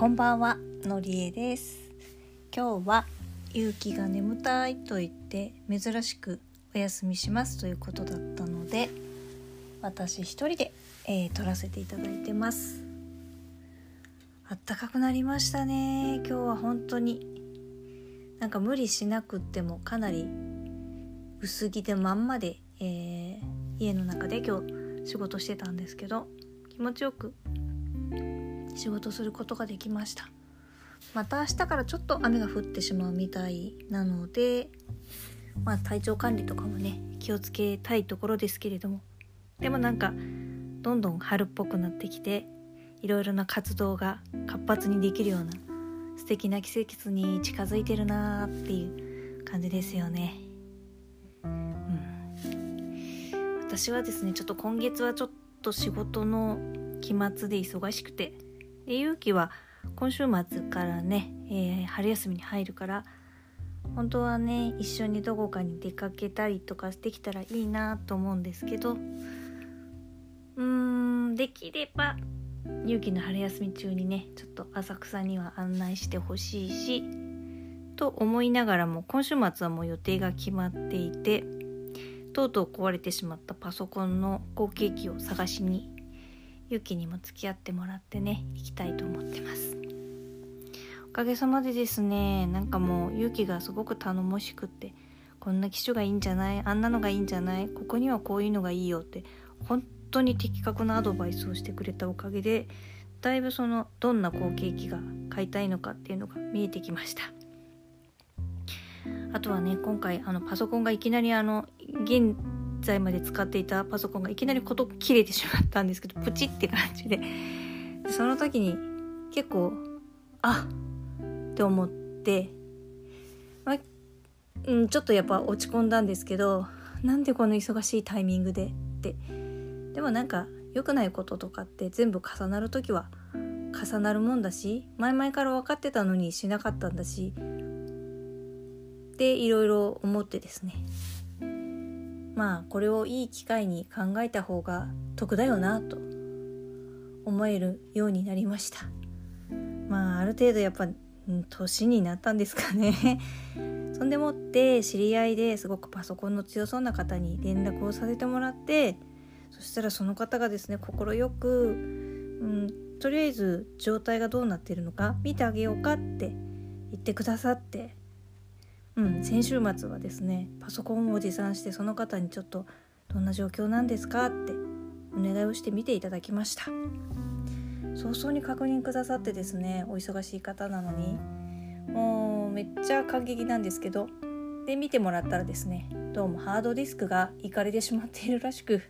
こんばんはのりえです。今日は勇気が眠たいと言って珍しくお休みしますということだったので私一人で、えー、撮らせていただいてます。あったかくなりましたね。今日は本当になんか無理しなくってもかなり薄着でまんまで、えー、家の中で今日仕事してたんですけど気持ちよく仕事することができました。また明日からちょっと雨が降ってしまうみたいなのでまあ体調管理とかもね気をつけたいところですけれども。でもなんかどんどん春っぽくなってきていろいろな活動が活発にできるような素敵な季節に近づいてるなーっていう感じですよね。うん、私はですねちょっと今月はちょっと仕事の期末で忙しくてで勇気は今週末からね、えー、春休みに入るから本当はね一緒にどこかに出かけたりとかできたらいいなと思うんですけどうーんできれば勇気の春休み中にねちょっと浅草には案内してほしいしと思いながらも今週末はもう予定が決まっていてとうとう壊れてしまったパソコンの後継機を探しにゆきにも付き合ってもらってね行きたいと思ってます。おかげさまでですねなんかもうゆきがすごく頼もしくってこんな機種がいいんじゃないあんなのがいいんじゃないここにはこういうのがいいよって本当に的確なアドバイスをしてくれたおかげでだいぶそのどんな後継機が買いたいのかっていうのが見えてきました。あとはね今回あのパソコンがいきなりあの現在まで使っていたパソコンがいきなりこと切れてしまったんですけどプチって感じで。その時に結構あって思って、まあ、うん、ちょっとやっぱ落ち込んだんですけどなんでこの忙しいタイミングで？って。でもなんか良くないこととかって全部重なる時は重なるもんだし前々から分かってたのにしなかったんだし。でいろいろ思ってですねまあこれをいい機会に考えた方が得だよなと思えるようになりました。まあある程度やっぱ年になったんですかね。そんでもって知り合いですごくパソコンの強そうな方に連絡をさせてもらってそしたらその方がですね快く、うん、とりあえず状態がどうなってるのか見てあげようかって言ってくださってうん、先週末はですねパソコンを持参してその方にちょっとどんな状況なんですか？ってお願いをして見ていただきました。早々に確認くださってですねお忙しい方なのにもうめっちゃ感激なんですけどで見てもらったらですねどうもハードディスクがいかれてしまっているらしく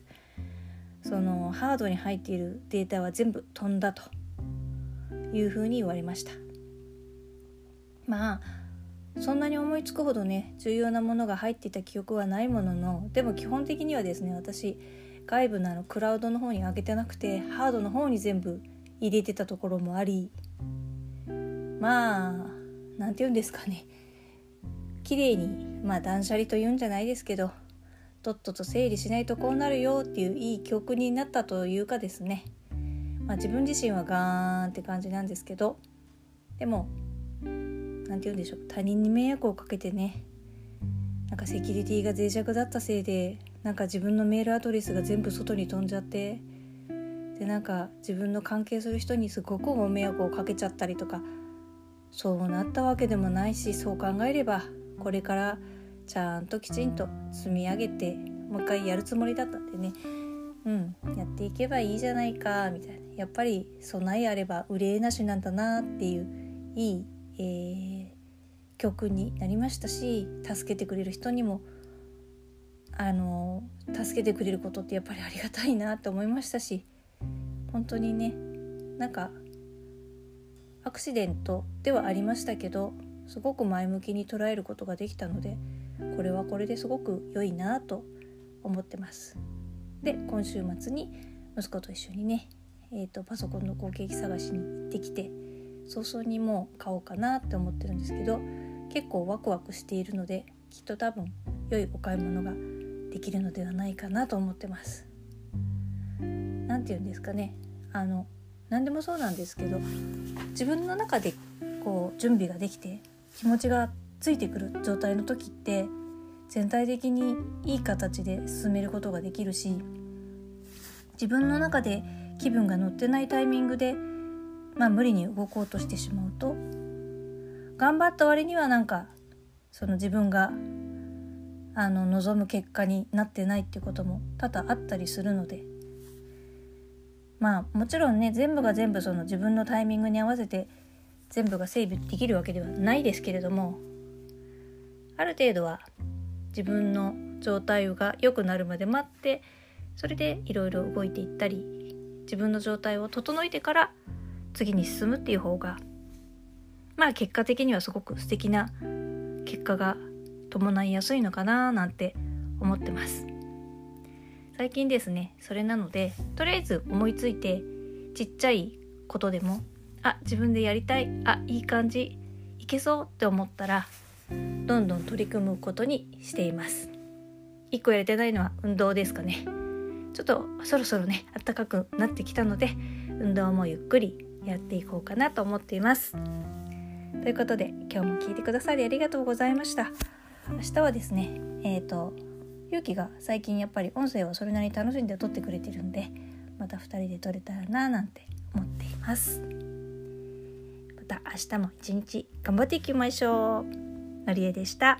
そのハードに入っているデータは全部飛んだというふうに言われました。まあそんなに思いつくほどね重要なものが入っていた記憶はないもののでも基本的にはですね私外部のあのクラウドの方に上げてなくてハードの方に全部入れてたところもありまあ何て言うんですかね。綺麗にまあ断捨離というんじゃないですけどとっとと整理しないとこうなるよっていういい教訓になったというかですね。まあ自分自身はガーンって感じなんですけどでも何て言うんでしょう。他人に迷惑をかけてね。なんかセキュリティが脆弱だったせいでなんか自分のメールアドレスが全部外に飛んじゃってでなんか自分の関係する人にすごくご迷惑をかけちゃったりとかそうなったわけでもないしそう考えればこれからちゃんときちんと積み上げてもう一回やるつもりだったんでね。うんやっていけばいいじゃないかみたいな。やっぱり備えあれば憂いなしなんだなっていういいえー、曲になりましたし助けてくれる人にもあの助けてくれることってやっぱりありがたいなって思いましたし本当にねなんかアクシデントではありましたけどすごく前向きに捉えることができたのでこれはこれですごく良いなと思ってます。で今週末に息子と一緒にね、えーとパソコンの後継機探しに行ってきて早々にもう買おうかなって思ってるんですけど結構ワクワクしているのできっと多分良いお買い物ができるのではないかなと思ってます。何て言うんですかねあの何でもそうなんですけど自分の中でこう準備ができて気持ちがついてくる状態の時って全体的にいい形で進めることができるし自分の中で気分が乗ってないタイミングで、まあ、無理に動こうとしてしまうと頑張った割にはなんかその自分があの望む結果になってないっていうことも多々あったりするので。まあもちろんね全部が全部その自分のタイミングに合わせて全部が整備できるわけではないですけれどもある程度は自分の状態が良くなるまで待ってそれでいろいろ動いていったり自分の状態を整えてから次に進むっていう方がまあ結果的にはすごく素敵な結果が伴いやすいのかななんて思ってます。最近ですねそれなのでとりあえず思いついてちっちゃいことでもあ自分でやりたいあいい感じいけそうって思ったらどんどん取り組むことにしています。1個やれてないのは運動ですかね。ちょっとそろそろね暖かくなってきたので運動もゆっくりやっていこうかなと思っています。ということで今日も聞いてくださりありがとうございました。明日はですねえっ、ー、とゆうきが最近やっぱり音声をそれなりに楽しんで撮ってくれてるんでまた2人で撮れたらななんて思っています。また明日も一日頑張っていきましょう。のりえでした。